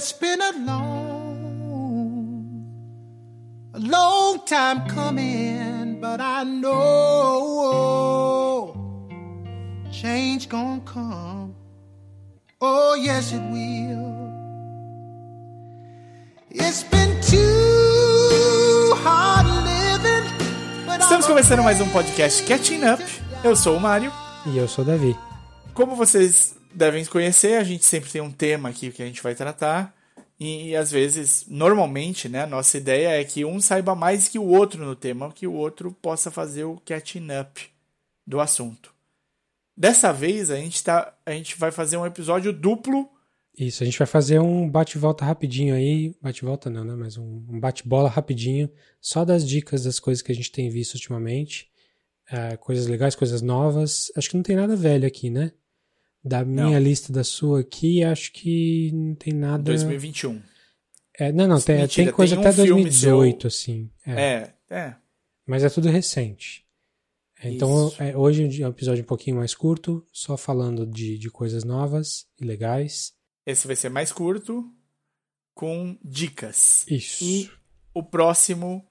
It's been a long, a long time coming, but I know change gonna come. Oh, yes, it will. It's been too hard living. but Estamos I'm começando mais um podcast Catching Up. Eu sou o Mário. E eu sou o Davi. Como vocês devem conhecer, a gente sempre tem um tema aqui que a gente vai tratar. E, às vezes, normalmente, né, nossa ideia é que um saiba mais que o outro no tema, que o outro possa fazer o catching up do assunto. Dessa vez a gente, tá, a gente vai fazer um episódio duplo. Isso, a gente vai fazer um bate-volta rapidinho aí. Bate-volta não, né? Mas um um bate-bola rapidinho. Só das dicas das coisas que a gente tem visto ultimamente. Ah, coisas legais, coisas novas. Acho que não tem nada velho aqui, né? Da minha Não. lista da sua aqui, acho que não tem nada. 2021. É, não, não, tem, Mentira, tem coisa tem um até filme 2018, assim. É, É, é. Mas é tudo recente. Então, Isso. é, hoje é um episódio um pouquinho mais curto, só falando de, de coisas novas e legais. Esse vai ser mais curto, com dicas. Isso. E o próximo,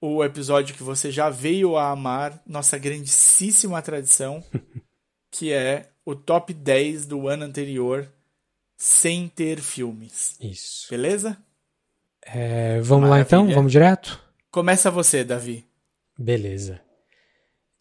o episódio que você já veio a amar, nossa grandíssima tradição, que é o top 10 do ano anterior, sem ter filmes. Isso. Beleza? É, vamos lá então? Maravilha. Vamos direto? Começa você, Davi. Beleza.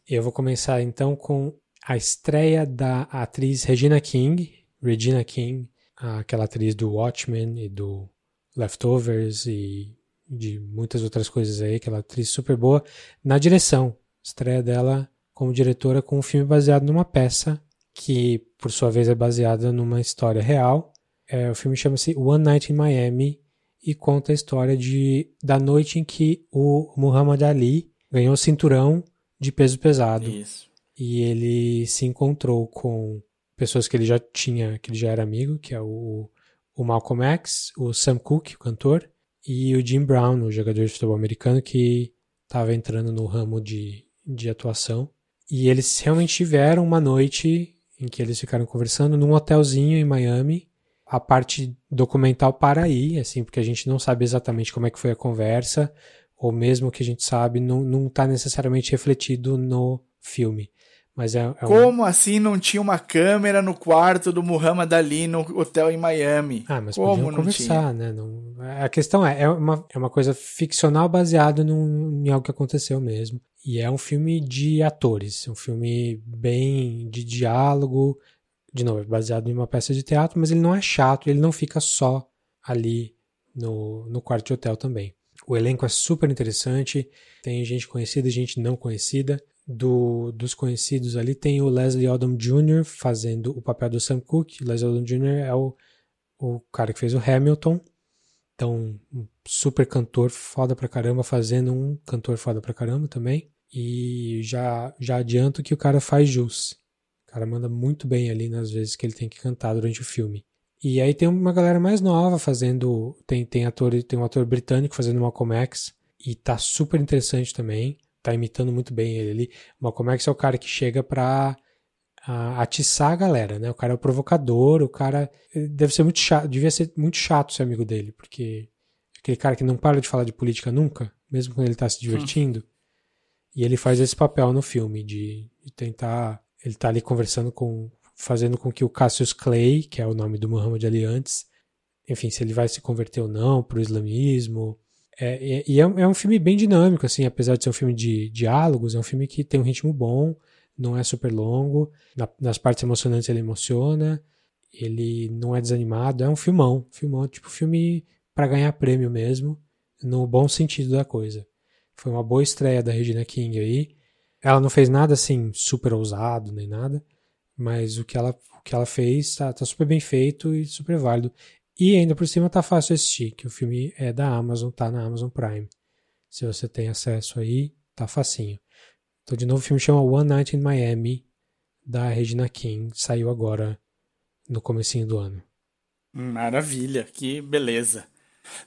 Eu vou começar então com a estreia da atriz Regina King, Regina King, aquela atriz do Watchmen e do Leftovers e de muitas outras coisas aí, aquela atriz super boa, na direção. Estreia dela como diretora com um filme baseado numa peça que, por sua vez, é baseada numa história real. É, o filme chama-se One Night in Miami e conta a história de, da noite em que o Muhammad Ali ganhou o cinturão de peso pesado Isso. e ele se encontrou com pessoas que ele já tinha, que ele já era amigo, que é o, o Malcolm X, o Sam Cooke, o cantor, e o Jim Brown, o jogador de futebol americano que estava entrando no ramo de, de atuação. E eles realmente tiveram uma noite em que eles ficaram conversando num hotelzinho em Miami. A parte documental para aí, assim, porque a gente não sabe exatamente como é que foi a conversa, ou mesmo o que a gente sabe não, está necessariamente refletido no filme. Mas é, é um- Como assim não tinha uma câmera no quarto do Muhammad Ali no hotel em Miami? Ah, mas Como não conversar, né? Não... A questão é, é uma, é uma coisa ficcional baseada num, em algo que aconteceu mesmo. E é um filme de atores, um filme bem de diálogo, de novo, é baseado em uma peça de teatro, mas ele não é chato, ele não fica só ali no, no quarto de hotel também. O elenco é super interessante, tem gente conhecida e gente não conhecida. Do, dos conhecidos ali tem o Leslie Odom Jr. fazendo o papel do Sam Cooke. Leslie Odom Jr. é o o cara que fez o Hamilton. Então, um super cantor foda pra caramba, fazendo um cantor foda pra caramba também. E já, já adianto que o cara faz jus. O cara manda muito bem ali nas vezes que ele tem que cantar durante o filme. E aí tem uma galera mais nova fazendo. Tem, tem, ator, tem um ator britânico fazendo Malcolm X. E tá super interessante também. Tá imitando muito bem ele ali. Malcolm X é o cara que chega pra a- atiçar a galera, né? O cara é o provocador, o cara ele deve ser muito chato, devia ser muito chato ser amigo dele, porque é aquele cara que não para de falar de política nunca, mesmo quando ele tá se divertindo. E ele faz esse papel no filme de, de tentar, ele tá ali conversando com, fazendo com que o Cassius Clay, que é o nome do Muhammad Ali antes, enfim, se ele vai se converter ou não pro islamismo. É, e é, um- é um filme bem dinâmico, assim, apesar de ser um filme de diálogos, é um filme que tem um ritmo bom, não é super longo, na- nas partes emocionantes ele emociona, ele não é desanimado, é um filmão, filmão, tipo filme pra ganhar prêmio mesmo, no bom sentido da coisa. Foi uma boa estreia da Regina King aí. Ela não fez nada assim super ousado nem nada, mas o que ela, o que ela fez tá, tá super bem feito e super válido. E ainda por cima tá fácil assistir, que o filme é da Amazon, tá na Amazon Prime. Se você tem acesso aí, tá facinho. Então, de novo, o filme chama One Night in Miami, da Regina King. Saiu agora, no comecinho do ano. Maravilha, que beleza.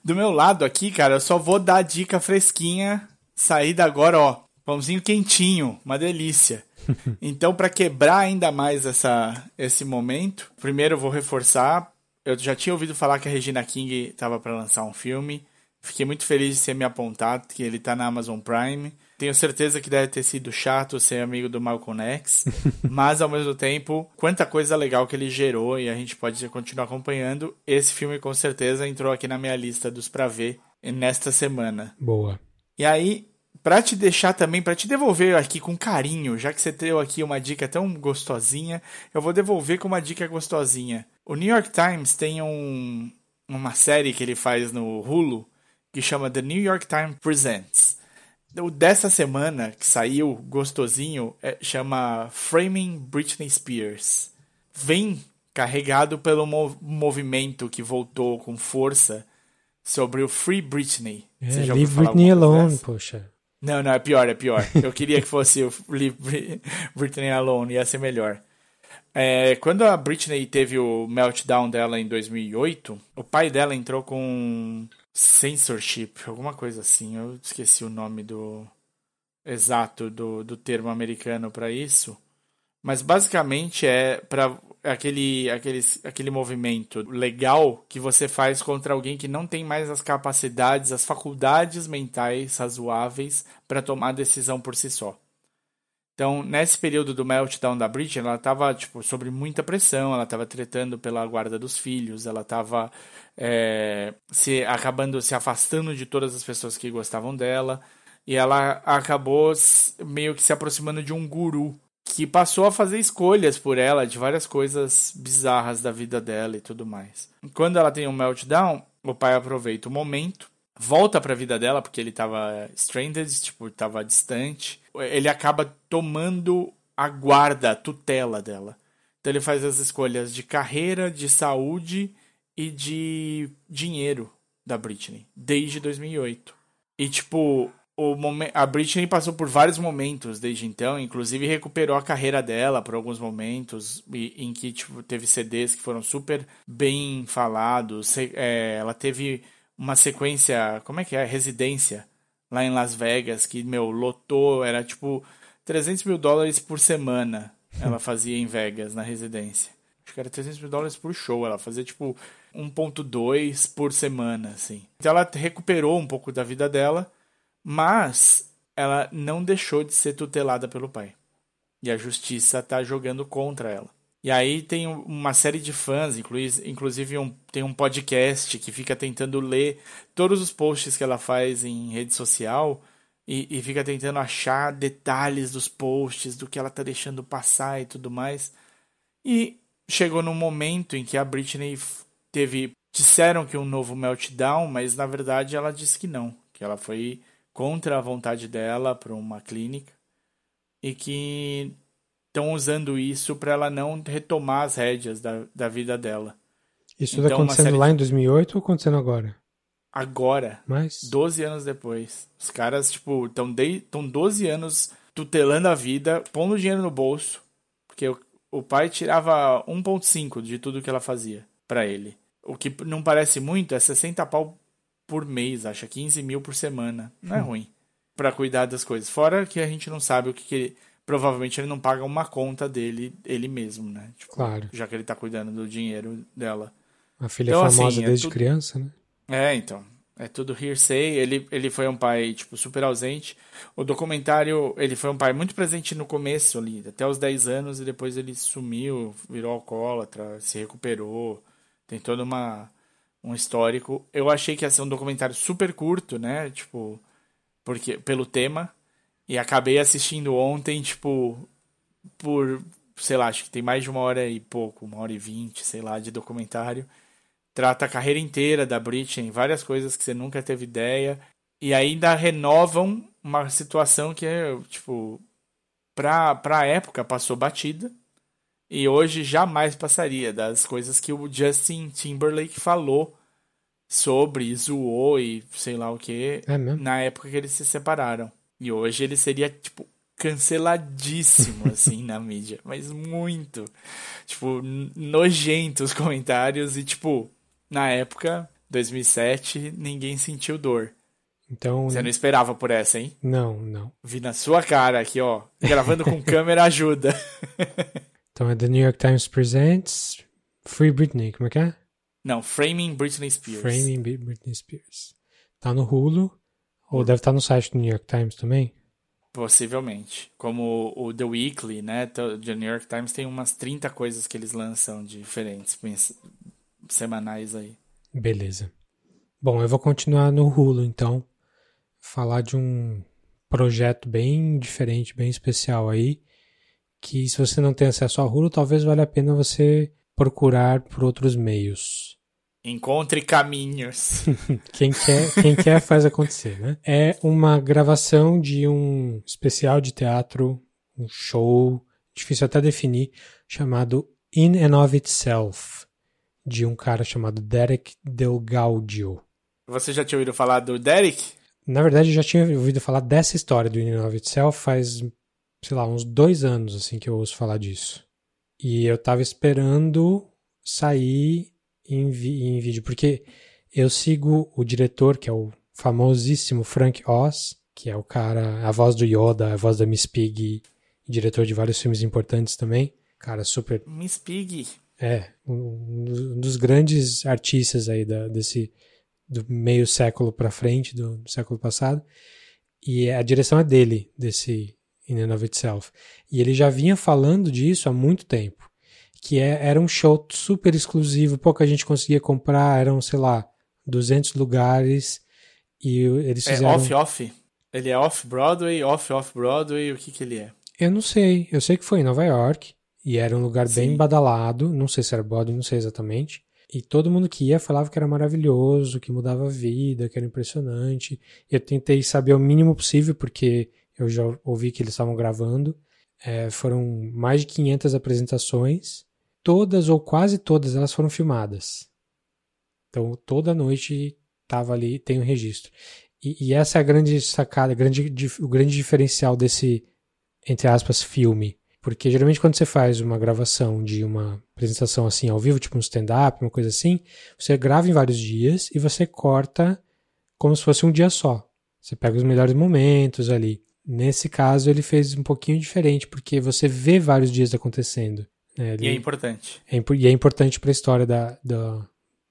Do meu lado aqui, cara, eu só vou dar a dica fresquinha, saída agora, ó. Pãozinho quentinho, uma delícia. Então, para quebrar ainda mais essa, esse momento, primeiro eu vou reforçar. Eu já tinha ouvido falar que a Regina King estava para lançar um filme. Fiquei muito feliz de ser me apontado, que ele está na Amazon Prime. Tenho certeza que deve ter sido chato ser amigo do Malcolm X, mas ao mesmo tempo, quanta coisa legal que ele gerou e a gente pode continuar acompanhando. Esse filme com certeza entrou aqui na minha lista dos para ver nesta semana. Boa. E aí, para te deixar também, para te devolver aqui com carinho, já que você deu aqui uma dica tão gostosinha, eu vou devolver com uma dica gostosinha. O New York Times tem um, uma série que ele faz no Hulu que chama The New York Times Presents. O dessa semana que saiu gostosinho é, chama Framing Britney Spears. Vem carregado pelo mov movimento que voltou com força sobre o Free Britney. É, Leave Britney Alone, dessa? poxa. Não, não, é pior, é pior. Eu queria que fosse o Leave Britney Alone, ia ser melhor. É, quando a Britney teve o meltdown dela em 2008, o pai dela entrou com censorship, alguma coisa assim. Eu esqueci o nome do exato do, do termo americano para isso. Mas basicamente é para aquele, aquele, aquele movimento legal que você faz contra alguém que não tem mais as capacidades, as faculdades mentais razoáveis para tomar decisão por si só. Então, nesse período do meltdown da Britney, ela estava tipo, sob muita pressão, ela estava tretando pela guarda dos filhos, ela estava é, se acabando se afastando de todas as pessoas que gostavam dela, e ela acabou meio que se aproximando de um guru que passou a fazer escolhas por ela de várias coisas bizarras da vida dela e tudo mais. Quando ela tem um meltdown, o pai aproveita o momento, volta para a vida dela porque ele estava stranded, tipo, estava distante. Ele acaba tomando a guarda, a tutela dela. Então ele faz as escolhas de carreira, de saúde e de dinheiro da Britney desde 2008. E tipo, o momento, a Britney passou por vários momentos desde então, inclusive recuperou a carreira dela por alguns momentos em que tipo, teve CDs que foram super bem falados. É, ela teve uma sequência, como é que é? Residência lá em Las Vegas que, meu, lotou, era tipo 300 mil dólares por semana ela fazia em Vegas, na residência. Acho que era 300 mil dólares por show, ela fazia tipo 1.2 por semana, assim. Então ela recuperou um pouco da vida dela mas ela não deixou de ser tutelada pelo pai. E a justiça está jogando contra ela. E aí tem uma série de fãs, inclusive um, tem um podcast que fica tentando ler todos os posts que ela faz em rede social e, e fica tentando achar detalhes dos posts, do que ela está deixando passar e tudo mais. E chegou num momento em que a Britney teve. Disseram que um novo meltdown, mas na verdade ela disse que não. Que ela foi contra a vontade dela para uma clínica e que estão usando isso para ela não retomar as rédeas da, da vida dela. Isso está então, acontecendo lá de... em 2008 ou acontecendo agora? Agora. Mas... 12 anos depois. Os caras, tipo, estão de... 12 anos tutelando a vida, pondo dinheiro no bolso, porque o, o pai tirava 1.5 de tudo que ela fazia para ele. O que não parece muito é 60 pau por mês, acha 15 mil por semana. Não é hum. ruim para cuidar das coisas. Fora que a gente não sabe o que, que provavelmente ele não paga uma conta dele ele mesmo, né? Tipo, claro. Já que ele tá cuidando do dinheiro dela. A filha então, famosa assim, é desde é tudo... criança, né? É, então. É tudo hearsay. Ele, ele foi um pai, tipo, super ausente. O documentário, ele foi um pai muito presente no começo ali, até os 10 anos, e depois ele sumiu, virou alcoólatra, se recuperou. Tem toda uma um histórico. Eu achei que ia ser um documentário super curto, né? Tipo, porque pelo tema. E acabei assistindo ontem, tipo, por, sei lá, acho que tem mais de uma hora e pouco, uma hora e vinte, sei lá, de documentário. Trata a carreira inteira da Britney, várias coisas que você nunca teve ideia. E ainda renovam uma situação que é, tipo, pra, pra época passou batida. E hoje jamais passaria das coisas que o Justin Timberlake falou sobre, zoou e sei lá o que, é na época que eles se separaram. E hoje ele seria, tipo, canceladíssimo, assim, na mídia. Mas muito. Tipo, nojento os comentários e, tipo, na época, 2007, ninguém sentiu dor. Então, Você não esperava por essa, hein? não, não. Vi na sua cara aqui, ó. Gravando com câmera ajuda. Então é The New York Times Presents Free Britney, como é que é? Não, Framing Britney Spears. Framing Bri- Britney Spears. Tá no Hulu, ou deve estar no site do New York Times também. Possivelmente. Como o The Weekly, né? O New York Times tem umas 30 coisas que eles lançam diferentes, semanais aí. Beleza. Bom, eu vou continuar no Hulu, então. Falar de um projeto bem diferente, bem especial aí. Que se você não tem acesso ao Hulu, talvez valha a pena você procurar por outros meios. Encontre caminhos. Quem quer, quem quer faz acontecer, né? É uma gravação de um especial de teatro, um show, difícil até definir, chamado In and of Itself, de um cara chamado Derek Del Gaudio. Você já tinha ouvido falar do Derek? Na verdade, eu já tinha ouvido falar dessa história do In and of Itself faz, sei lá, uns dois anos assim que eu ouço falar disso. E eu tava esperando sair em, vi- em vídeo, porque eu sigo o diretor, que é o famosíssimo Frank Oz, que é o cara, a voz do Yoda, a voz da Miss Piggy, e diretor de vários filmes importantes também. Cara, super Miss Pig. é, um um dos grandes artistas aí da, desse do meio século para frente, do, do século passado. E a direção é dele, desse In and of Itself. E ele já vinha falando disso há muito tempo. Que é, era um show super exclusivo, pouca gente conseguia comprar, eram, sei lá, 200 lugares. E eles É fizeram. off-off? Ele é off-Broadway, off-off-Broadway, o que que ele é? Eu não sei. Eu sei que foi em Nova York. E era um lugar bem Sim. badalado. Não sei se era Broadway, não sei exatamente. E todo mundo que ia falava que era maravilhoso, que mudava a vida, que era impressionante. Eu tentei saber o mínimo possível, porque eu já ouvi que eles estavam gravando. É, foram mais de 500 apresentações. Todas ou quase todas elas foram filmadas. Então toda noite tava ali, tem um registro. E, e essa é a grande sacada, grande, o grande diferencial desse, entre aspas, filme. Porque geralmente quando você faz uma gravação de uma apresentação assim ao vivo, tipo um stand-up, uma coisa assim, você grava em vários dias e você corta como se fosse um dia só. Você pega os melhores momentos ali. Nesse caso, ele fez um pouquinho diferente, porque você vê vários dias acontecendo. Né? E é Ele- importante. é e é importante para a história da, da,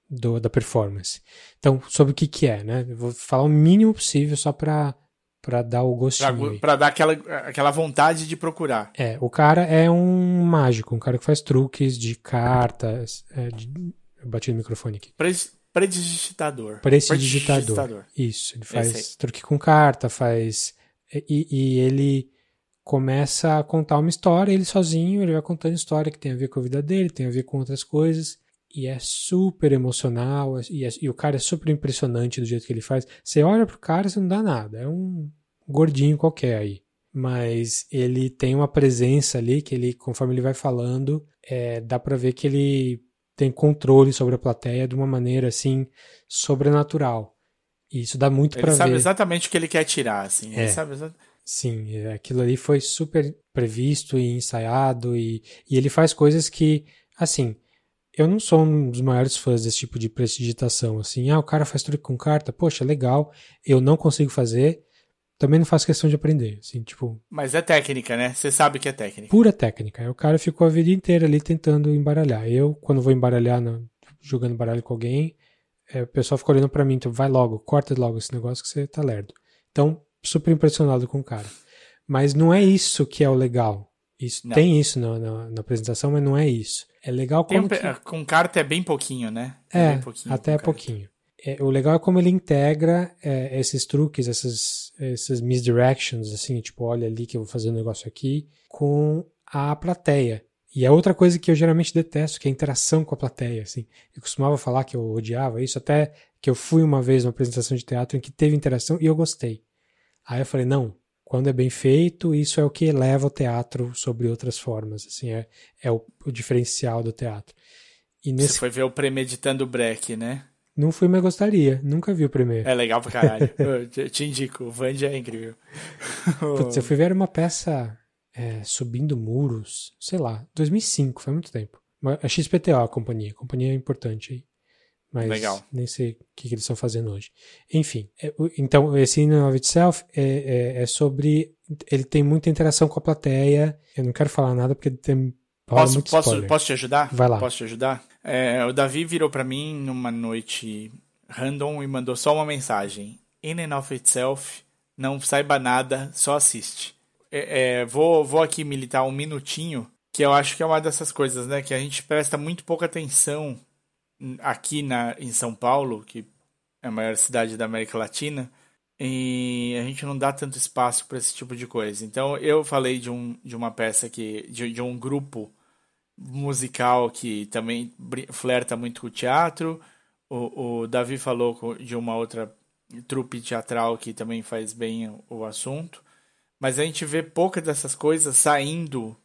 do- da performance. Então, sobre o que, que é, né? Eu vou falar o mínimo possível só para dar o gostinho. pra dar aquela, aquela vontade de procurar. É, o cara é um mágico, um cara que faz truques de cartas. É, de, eu bati no microfone aqui. Pres- Prestidigitador. Prestidigitador. Isso, ele faz truque com carta, faz. E, e ele começa a contar uma história, ele sozinho, ele vai contando história que tem a ver com a vida dele, tem a ver com outras coisas. E é super emocional, e, é- e o cara é super impressionante do jeito que ele faz. Você olha pro cara, você não dá nada. É um gordinho qualquer aí. Mas ele tem uma presença ali que ele, conforme ele vai falando, é, dá pra ver que ele tem controle sobre a plateia de uma maneira assim sobrenatural. E isso dá muito Ele pra sabe ver. exatamente o que ele quer tirar, assim. É. Ele sabe exa- Sim, é, aquilo ali foi super previsto e ensaiado e, e ele faz coisas que, assim, eu não sou um dos maiores fãs desse tipo de prestidigitação, assim, ah, o cara faz truque com carta, poxa, legal, eu não consigo fazer, também não faço questão de aprender, assim, tipo, Mas é técnica, né? Você sabe que é técnica. pura técnica. O cara ficou a vida inteira ali tentando embaralhar. Eu, quando vou embaralhar, no- jogando baralho com alguém, é, o pessoal fica olhando pra mim, então vai logo, corta logo esse negócio que você tá lerdo. Então, super impressionado com o cara. Mas não é isso que é o legal. Isso, Não. tem isso na, na- na apresentação, mas não é isso. É legal Tem como pe- que... Com carta é bem pouquinho, né? É, bem pouquinho até carta. pouquinho. É, o legal é como ele integra é, esses truques, essas, essas misdirections, assim, tipo, olha ali que eu vou fazer um negócio aqui, com a plateia. E é outra coisa que eu geralmente detesto, que é a interação com a plateia, assim. Eu costumava falar que eu odiava isso, até que eu fui uma vez numa apresentação de teatro em que teve interação e eu gostei. Aí eu falei, não, quando é bem feito, isso é o que eleva o teatro sobre outras formas, assim, é, é o, o diferencial do teatro. E Você nesse foi ver o Premeditando Breck, né? não fui, mas gostaria. Nunca vi o primeiro. É legal pra caralho. eu te, indico, o Vandy é incrível. Putz, eu fui ver uma peça é, subindo muros, sei lá, 2005, foi muito tempo. A XPTO, a companhia, a companhia é importante aí. Mas Legal. nem sei o que, que eles estão fazendo hoje. Enfim, é, então esse In and of Itself é, é, é sobre. Ele tem muita interação com a plateia. Eu não quero falar nada porque tem. Posso, posso, posso te ajudar? Vai lá. Posso te ajudar? É, o Davi virou pra mim numa noite random e mandou só uma mensagem. In and of itself, não saiba nada, só assiste. É, é, vou, vou aqui militar um minutinho, que eu acho que é uma dessas coisas, né? Que a gente presta muito pouca atenção aqui na, em São Paulo, que é a maior cidade da América Latina, e a gente não dá tanto espaço para esse tipo de coisa. Então eu falei de, um, de uma peça que. de, de um grupo musical que também flerta muito com o teatro. O, o Davi falou de uma outra trupe teatral que também faz bem o, assunto. Mas a gente vê poucas dessas coisas saindo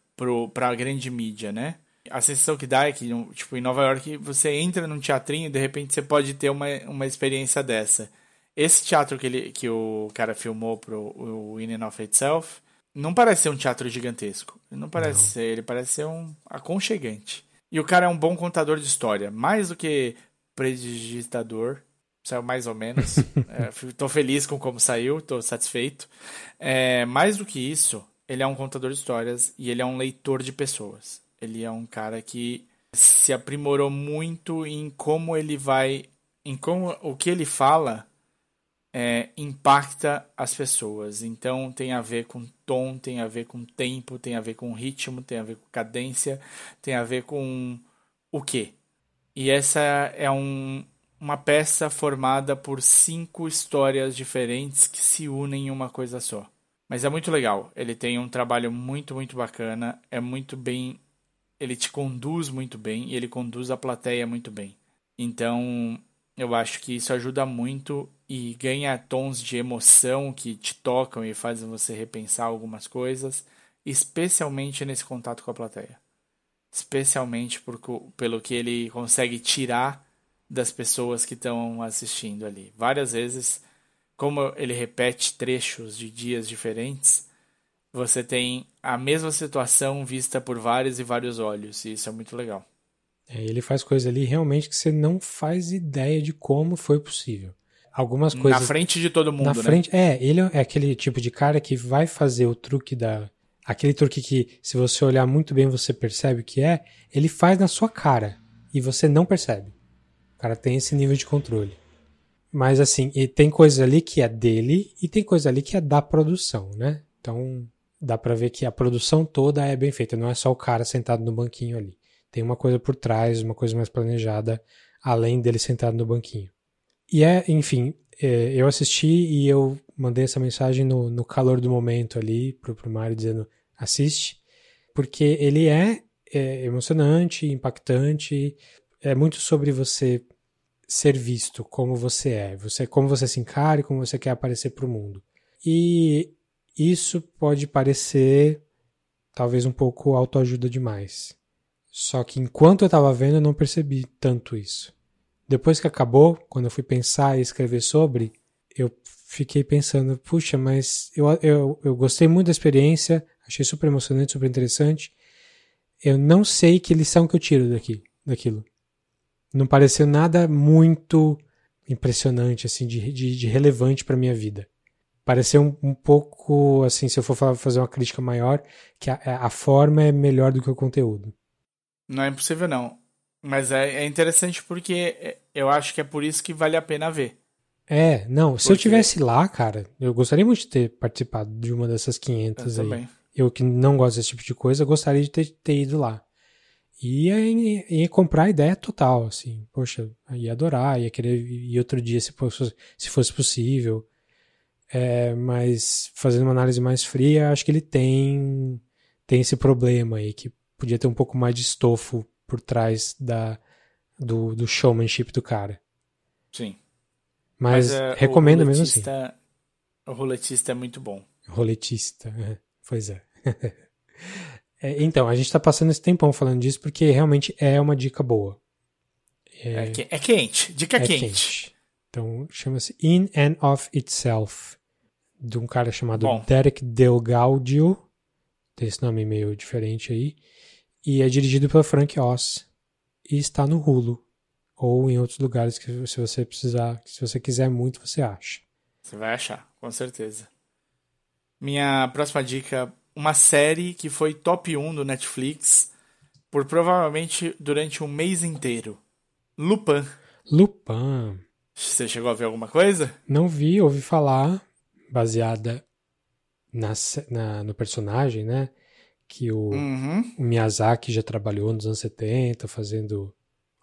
para a grande mídia, né? A sensação que dá é que, tipo, em Nova York, você entra num teatrinho e de repente você pode ter uma, uma experiência dessa. Esse teatro que, ele, que o cara filmou pro o In and of Itself não parece ser um teatro gigantesco. Ele não parece Não. ser, ele parece ser um aconchegante. E o cara é um bom contador de história, mais do que predigitador. Saiu mais ou menos. é, f- tô feliz com como saiu, tô satisfeito. É, mais do que isso, ele é um contador de histórias e ele é um leitor de pessoas. Ele é um cara que se aprimorou muito em como ele vai, em como o que ele fala é, impacta as pessoas. Então tem a ver com tom, tem a ver com tempo, tem a ver com ritmo, tem a ver com cadência, tem a ver com o quê? E essa é um, uma peça formada por cinco histórias diferentes que se unem em uma coisa só. Mas é muito legal. Ele tem um trabalho muito, muito bacana. É muito bem. Ele te conduz muito bem e ele conduz a plateia muito bem. Então, eu acho que isso ajuda muito e ganha tons de emoção que te tocam e fazem você repensar algumas coisas, especialmente nesse contato com a plateia. Especialmente pelo que ele consegue tirar das pessoas que estão assistindo ali. Várias vezes, como ele repete trechos de dias diferentes, você tem a mesma situação vista por vários e vários olhos, e isso é muito legal. É, ele faz coisas ali realmente que você não faz ideia de como foi possível. Algumas coisas. Na frente de todo mundo, Na né? frente, é, ele é aquele tipo de cara que vai fazer o truque da. Aquele truque que, se você olhar muito bem, você percebe o que é. Ele faz na sua cara e você não percebe. O cara tem esse nível de controle. Mas assim, e tem coisa ali que é dele e tem coisa ali que é da produção, né? Então dá pra ver que a produção toda é bem feita, não é só o cara sentado no banquinho ali. Tem uma coisa por trás, uma coisa mais planejada, além dele sentado no banquinho. E é, enfim, é, eu assisti e eu mandei essa mensagem no, no calor do momento ali pro, pro Mário dizendo assiste, porque ele é, é emocionante, impactante, é muito sobre você ser visto como você é, você como você se encara e como você quer aparecer pro mundo. E isso pode parecer talvez um pouco autoajuda demais. Só que enquanto eu tava vendo eu não percebi tanto isso. Depois que acabou, quando eu fui pensar e escrever sobre, eu fiquei pensando, puxa, mas eu, eu, eu gostei muito da experiência, achei super emocionante, super interessante. Eu não sei que lição que eu tiro daqui, daquilo. Não pareceu nada muito impressionante, assim, de, de, de relevante para minha vida. Pareceu um, um, pouco, assim, se eu for falar, fazer uma crítica maior, que a, a forma é melhor do que o conteúdo. Não é impossível, não. Mas é, é interessante porque eu acho que é por isso que vale a pena ver. É, não, se porque... eu tivesse lá, cara, eu gostaria muito de ter participado de uma dessas 500 eu aí. Também. Eu que não gosto desse tipo de coisa, gostaria de ter, ter ido lá. E ia, ia, comprar a ideia total, assim. Poxa, ia adorar, ia querer ir outro dia se fosse, se fosse possível. É, mas fazendo uma análise mais fria, acho que ele tem, tem esse problema aí, que podia ter um pouco mais de estofo por trás da, do, do showmanship do cara. Sim. Mas, Mas uh, recomendo mesmo assim. O roletista é muito bom. Roletista, pois é. é. Então, a gente tá passando esse tempão falando disso porque realmente é uma dica boa. É, é, é quente, dica é quente. quente. Então, chama-se In and of Itself, de um cara chamado bom. Derek Delgaudio. Tem esse nome meio diferente aí. E é dirigido pelo Frank Oz. E está no Hulu. ou em outros lugares que se você precisar, se você quiser muito, você acha. Você vai achar, com certeza. Minha próxima dica, uma série que foi top 1 do Netflix por provavelmente durante um mês inteiro. Lupin. Lupin. Você chegou a ver alguma coisa? Não vi, ouvi falar, baseada na, na no personagem, né? Que o, Uhum. o Miyazaki já trabalhou nos anos 70, fazendo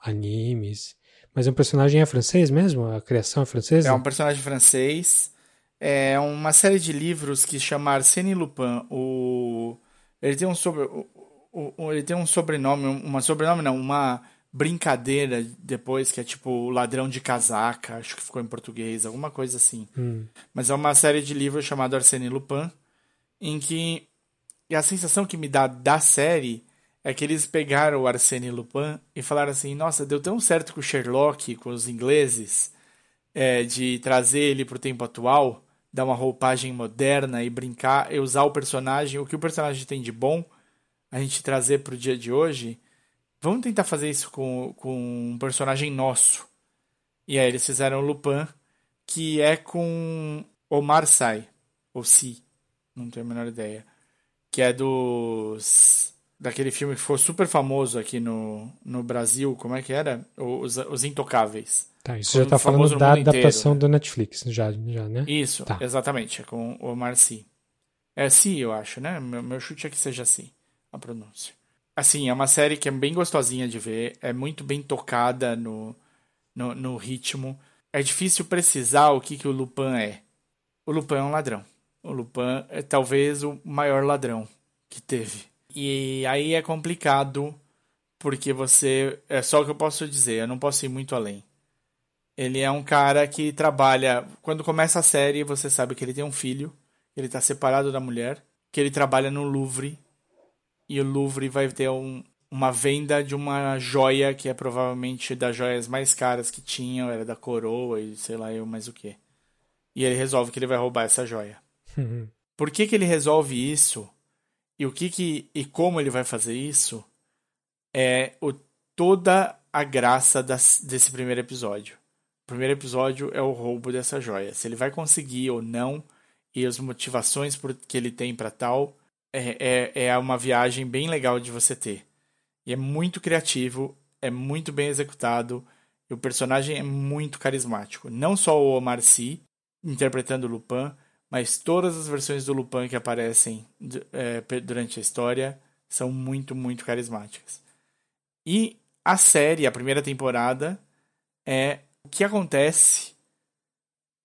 animes. Mas o personagem é francês mesmo? A criação é francesa? É um personagem francês. É uma série de livros que chama Arsène Lupin. O... Ele tem um sobre... o- o- Ele tem um sobrenome, uma sobrenome não, uma brincadeira depois que é tipo o ladrão de casaca, acho que ficou em português, alguma coisa assim. Hum, Mas é uma série de livros chamada Arsène Lupin, em que e a sensação que me dá da série é que eles pegaram o Arsène Lupin e falaram assim: nossa, deu tão certo com o Sherlock, com os ingleses, é, de trazer ele pro tempo atual, dar uma roupagem moderna e brincar, e usar o personagem, o que o personagem tem de bom, a gente trazer pro dia de hoje. Vamos tentar fazer isso com, com um personagem nosso. E aí eles fizeram o Lupin, que é com Omar Sy, ou Si, não tenho a menor ideia. Que é dos. daquele filme que ficou super famoso aqui no, no Brasil, como é que era? Os, os Intocáveis. tá, isso Foi já tá falando da inteiro. adaptação do Netflix, já, já né? Isso, Tá. exatamente, é com Omar Sy. É Si, eu acho, né? Meu, meu chute é que seja Si, a pronúncia. Assim, é uma série que é bem gostosinha de ver, é muito bem tocada no, no, no ritmo. É difícil precisar o que, que o Lupin é. O Lupin é um ladrão. O Lupin é talvez o maior ladrão que teve. E aí é complicado, porque você. É só o que eu posso dizer, eu não posso ir muito além. Ele é um cara que trabalha. Quando começa a série, você sabe que ele tem um filho, ele tá separado da mulher, que ele trabalha no Louvre, e o Louvre vai ter um, uma venda de uma joia que é provavelmente das joias mais caras que tinham, era da coroa e sei lá eu mais o que. E ele resolve que ele vai roubar essa joia. Uhum. Por que, que ele resolve isso? E o que que e como ele vai fazer isso? É o, toda a graça das, desse primeiro episódio. O primeiro episódio é o roubo dessa joia. Se ele vai conseguir ou não e as motivações por, que ele tem para tal é, é, é uma viagem bem legal de você ter. E é muito criativo, é muito bem executado e o personagem é muito carismático. Não só o Omar Sy interpretando o Lupin, mas todas as versões do Lupin que aparecem é, durante a história são muito, muito carismáticas. E a série, a primeira temporada, é o que acontece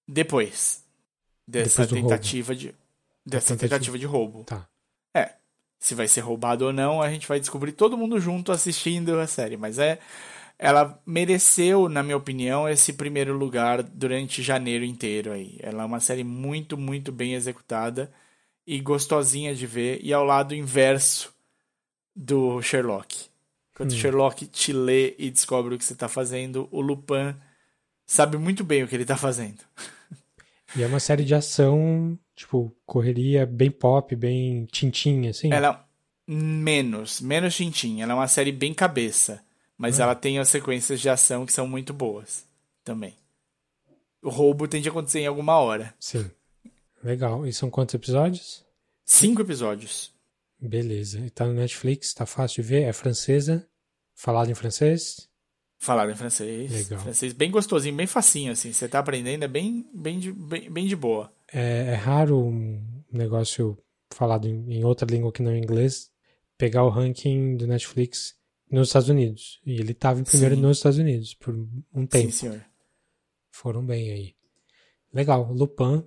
depois dessa Depois tentativa de dessa tentativa. tentativa de roubo. Tá. Se vai ser roubado ou não, a gente vai descobrir todo mundo junto assistindo a série, mas é ela mereceu, na minha opinião, esse primeiro lugar durante janeiro inteiro aí. Ela é uma série muito, muito bem executada e gostosinha de ver e ao lado inverso do Sherlock. Quando o Hum. Sherlock te lê e descobre o que você está fazendo, o Lupin sabe muito bem o que ele está fazendo. E é uma série de ação, tipo, correria bem pop, bem tintinha, assim. Ela menos, menos Tintin. Ela é uma série bem cabeça, mas Ah. ela tem as sequências de ação que são muito boas também. O roubo tem de acontecer em alguma hora. Sim. Legal. E são quantos episódios? Cinco episódios. Beleza. E tá no Netflix, tá fácil de ver, é francesa, falado em francês. Falaram em francês. Legal. Francês bem gostosinho, bem facinho, assim. Você tá aprendendo, é bem, bem, de, bem, bem de boa. É, é raro um negócio falado em, em outra língua que não é inglês pegar o ranking do Netflix nos Estados Unidos. E ele tava em primeiro Sim. nos Estados Unidos por um tempo. Sim, senhor. Foram bem aí. Legal. Lupin,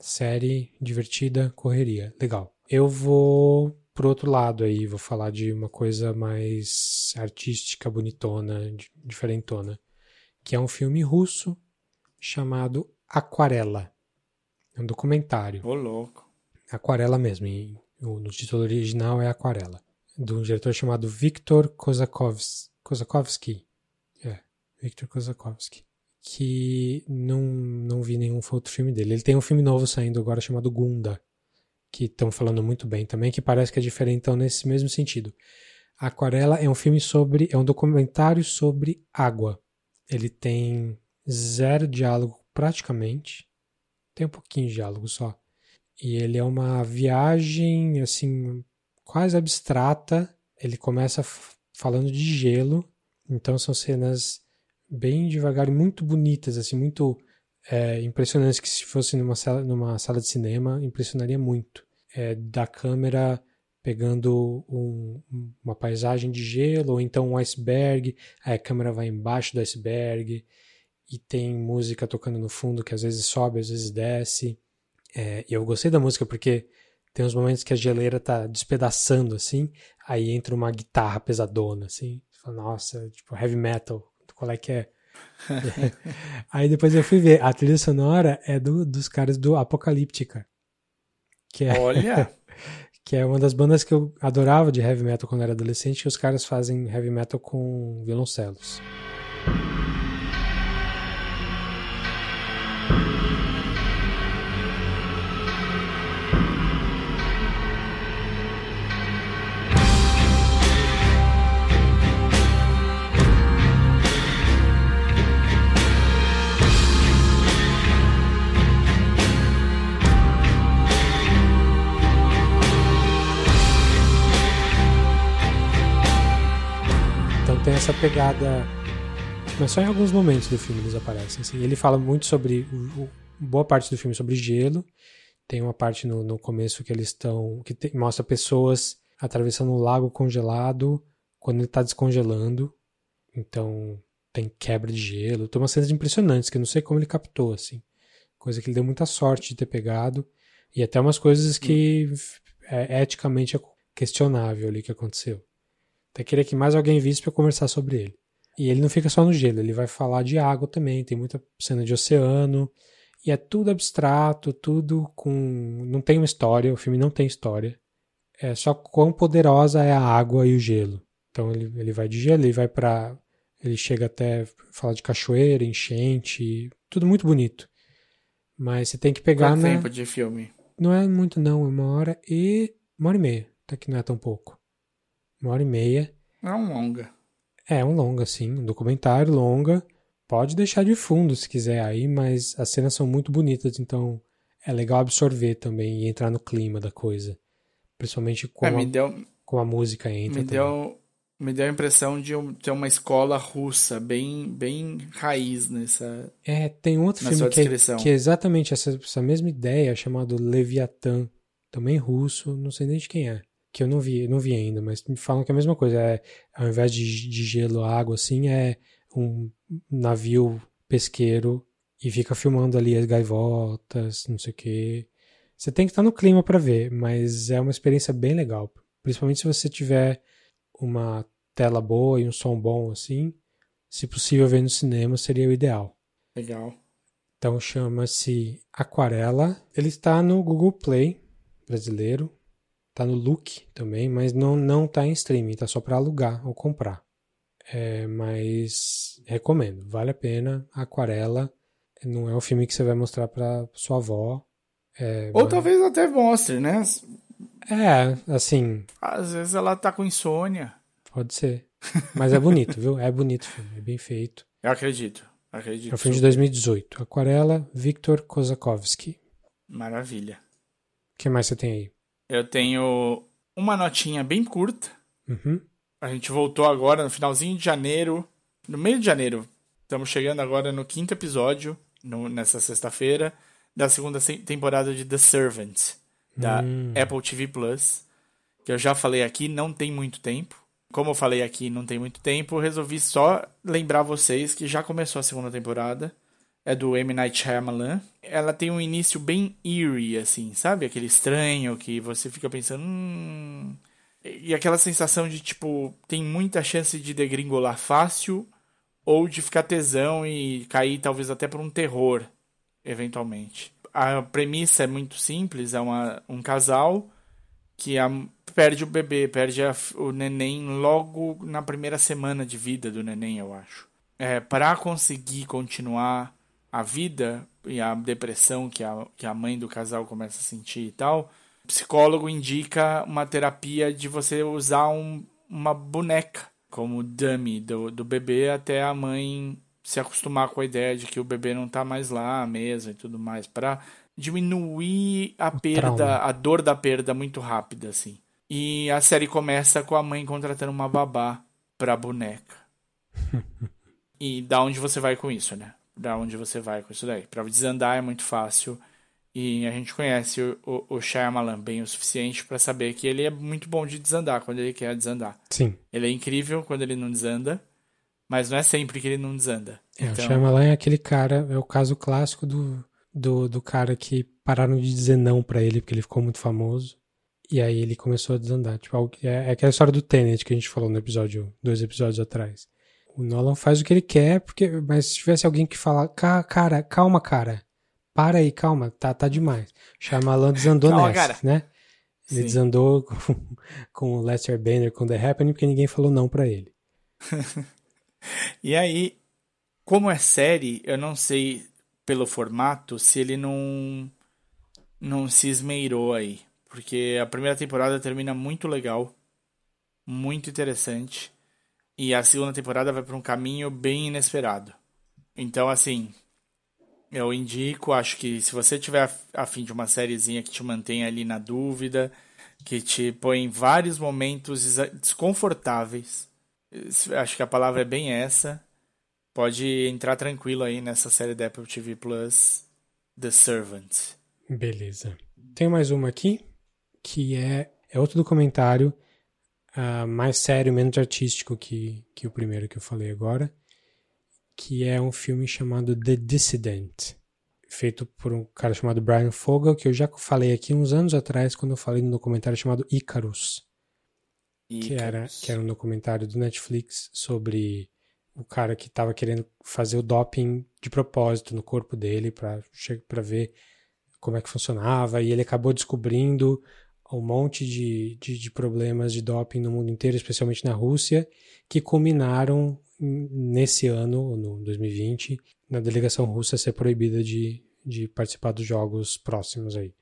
série divertida, correria. Legal. Eu vou pro outro lado aí, vou falar de uma coisa mais artística, bonitona, di- diferentona, que é um filme russo chamado Aquarela. É um documentário. Ô, louco. Aquarela mesmo, e o- no título original é Aquarela, de um diretor chamado Viktor Kozakovs- Kozakovsky. É, Viktor Kozakovsky. Que não, não vi nenhum outro filme dele. Ele tem um filme novo saindo agora chamado Gunda, que estão falando muito bem também, que parece que é diferentão nesse mesmo sentido. Aquarela é um filme sobre, é um documentário sobre água. ele tem zero diálogo praticamente. Tem um pouquinho de diálogo só. E ele é uma viagem, assim, quase abstrata. Ele começa falando de gelo. Então são cenas bem devagar e muito bonitas, assim, muito é, impressionantes que se fosse numa sala, numa sala de cinema, impressionaria muito. É, da câmera pegando um, uma paisagem de gelo, ou então um iceberg, aí a câmera vai embaixo do iceberg, e tem música tocando no fundo que às vezes sobe, às vezes desce. É, e eu gostei da música porque tem uns momentos que a geleira tá despedaçando assim, aí entra uma guitarra pesadona assim. Fala, Nossa, tipo heavy metal, qual é que é? aí depois eu fui ver, a trilha sonora é do, dos caras do Apocalíptica. Que é, Olha! que é uma das bandas que eu adorava de heavy metal quando era adolescente, que os caras fazem heavy metal com violoncelos. Essa pegada. Mas só em alguns momentos do filme eles aparecem. Assim. Ele fala muito sobre. Boa parte do filme sobre gelo. Tem uma parte no, no começo que eles estão. que te, mostra pessoas atravessando um lago congelado quando ele está descongelando. Então tem quebra de gelo. Tem umas cenas impressionantes que eu não sei como ele captou, assim. Coisa que ele deu muita sorte de ter pegado. E até umas coisas que é eticamente questionável ali que aconteceu. Até queria que mais alguém visse para conversar sobre ele. E ele não fica só no gelo, ele vai falar de água também, tem muita cena de oceano. E é tudo abstrato, tudo com. Não tem uma história, o filme não tem história. É só quão poderosa é a água e o gelo. Então ele, ele vai de gelo, ele vai para. Ele chega até falar de cachoeira, enchente, tudo muito bonito. Mas você tem que pegar. Quanto na... tempo de filme? Não é muito, não, é uma hora e. uma hora e meia. Até que não é tão pouco. Uma hora e meia. É um longa. É um longa, sim. Um documentário longa. Pode deixar de fundo se quiser aí, mas as cenas são muito bonitas, então é legal absorver também e entrar no clima da coisa. Principalmente com, é, a, deu, com a música entra. Me deu, me deu a impressão de ter uma escola russa bem, bem raiz nessa. É, tem outro filme que é, que é, exatamente essa, essa mesma ideia, chamado Leviatã, também russo, não sei nem de quem é que eu não vi, não vi ainda, mas me falam que é a mesma coisa. É, ao invés de, de gelo, água, assim, é um navio pesqueiro e fica filmando ali as gaivotas, não sei o quê. Você tem que estar no clima para ver, mas é uma experiência bem legal. Principalmente se você tiver uma tela boa e um som bom, assim. Se possível ver no cinema, seria o ideal. Legal. Então chama-se Aquarela. Ele está no Google Play brasileiro. Tá no Look também, mas não, não tá em streaming, tá só para alugar ou comprar. É, mas recomendo, vale a pena. Aquarela não é um filme que você vai mostrar para sua avó. É, ou mas... talvez até mostre, né? É, assim. Às vezes ela tá com insônia. Pode ser. Mas é bonito, viu? É bonito o filme, é bem feito. Eu acredito, acredito. É o filme de 2018. Aquarela, Victor Kozakovsky. Maravilha. O que mais você tem aí? Eu tenho uma notinha bem curta. Uhum. A gente voltou agora no finalzinho de janeiro. No meio de janeiro. Estamos chegando agora no quinto episódio, no, nessa sexta-feira, da segunda temporada de The Servant, da hum. Apple TV Plus. Que eu já falei aqui, não tem muito tempo. Como eu falei aqui, não tem muito tempo, resolvi só lembrar vocês que já começou a segunda temporada é do M. Night Shyamalan. Ela tem um início bem eerie, assim, sabe? Aquele estranho que você fica pensando... Hum... E aquela sensação de, tipo, tem muita chance de degringolar fácil ou de ficar tesão e cair talvez até por um terror, eventualmente. A premissa é muito simples, é uma, um casal que a, perde o bebê, perde a, o neném logo na primeira semana de vida do neném, eu acho. É, para conseguir continuar a vida e a depressão que a, que a mãe do casal começa a sentir e tal, o psicólogo indica uma terapia de você usar um, uma boneca como dummy do, do bebê até a mãe se acostumar com a ideia de que o bebê não tá mais lá, a mesa e tudo mais, para diminuir a perda, trauma. a dor da perda muito rápida, assim. E a série começa com a mãe contratando uma babá pra boneca. e da onde você vai com isso, né? Da onde você vai com isso daí? Pra desandar é muito fácil. E a gente conhece o, o, o Shyamalan bem o suficiente pra saber que ele é muito bom de desandar quando ele quer desandar. Sim. Ele é incrível quando ele não desanda, mas não é sempre que ele não desanda. É, Então, O Shyamalan é aquele cara, é o caso clássico do, do, do cara que pararam de dizer não pra ele porque ele ficou muito famoso. E aí ele começou a desandar. Tipo, é, é aquela história do Tenet que a gente falou no episódio, dois episódios atrás. O Nolan faz o que ele quer, porque, mas se tivesse alguém que fala, "Ca- cara, calma, cara. Para aí, calma, tá, tá demais. Shyamalan desandou Calma, nessa, cara. né? Ele Sim. desandou com, com o Lester Banner, com The Happening, porque ninguém falou não pra ele. E aí, como é série, eu não sei pelo formato se ele não não se esmeirou aí, porque a primeira temporada termina muito legal, muito interessante, e a segunda temporada vai para um caminho bem inesperado. Então, assim, eu indico, acho que se você tiver a fim de uma sériezinha que te mantém ali na dúvida, que te põe em vários momentos desconfortáveis, acho que a palavra é bem essa. Pode entrar tranquilo aí nessa série da Apple TV Plus, The Servant. Beleza. Tem mais uma aqui, que é, é outro documentário ah, mais sério, menos artístico que, que o primeiro que eu falei agora, que é um filme chamado The Dissident, feito por um cara chamado Brian Fogel, que eu já falei aqui uns anos atrás, quando eu falei no documentário chamado Icarus, que era, Icarus. que era um documentário do Netflix sobre o cara que estava querendo fazer o doping de propósito no corpo dele para para ver como é que funcionava e ele acabou descobrindo um monte de, de, de problemas de doping no mundo inteiro, especialmente na Rússia, que culminaram nesse ano, no 2020, na delegação russa ser proibida de, de participar dos jogos próximos aí.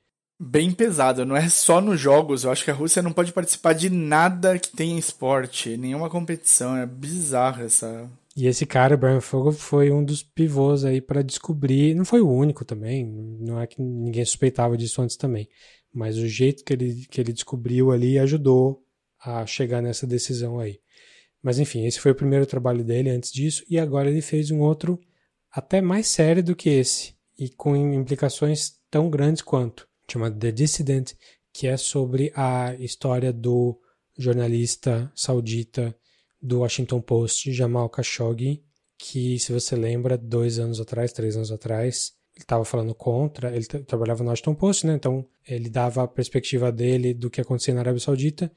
Bem pesado, não é só nos jogos. Eu acho que a Rússia não pode participar de nada que tenha esporte, nenhuma competição. É bizarro essa. E esse cara, Brian Fogel, foi um dos pivôs aí para descobrir. Não foi o único também, não é que ninguém suspeitava disso antes também. Mas o jeito que ele, que ele descobriu ali ajudou a chegar nessa decisão aí. Mas enfim, esse foi o primeiro trabalho dele antes disso, e agora ele fez um outro até mais sério do que esse, e com implicações tão grandes quanto, chamado The Dissident, que é sobre a história do jornalista saudita do Washington Post, Jamal Khashoggi, que, se você lembra, dois anos atrás, três anos atrás, ele estava falando contra, ele tra- trabalhava no Washington Post, né? Então, ele dava a perspectiva dele do que acontecia na Arábia Saudita,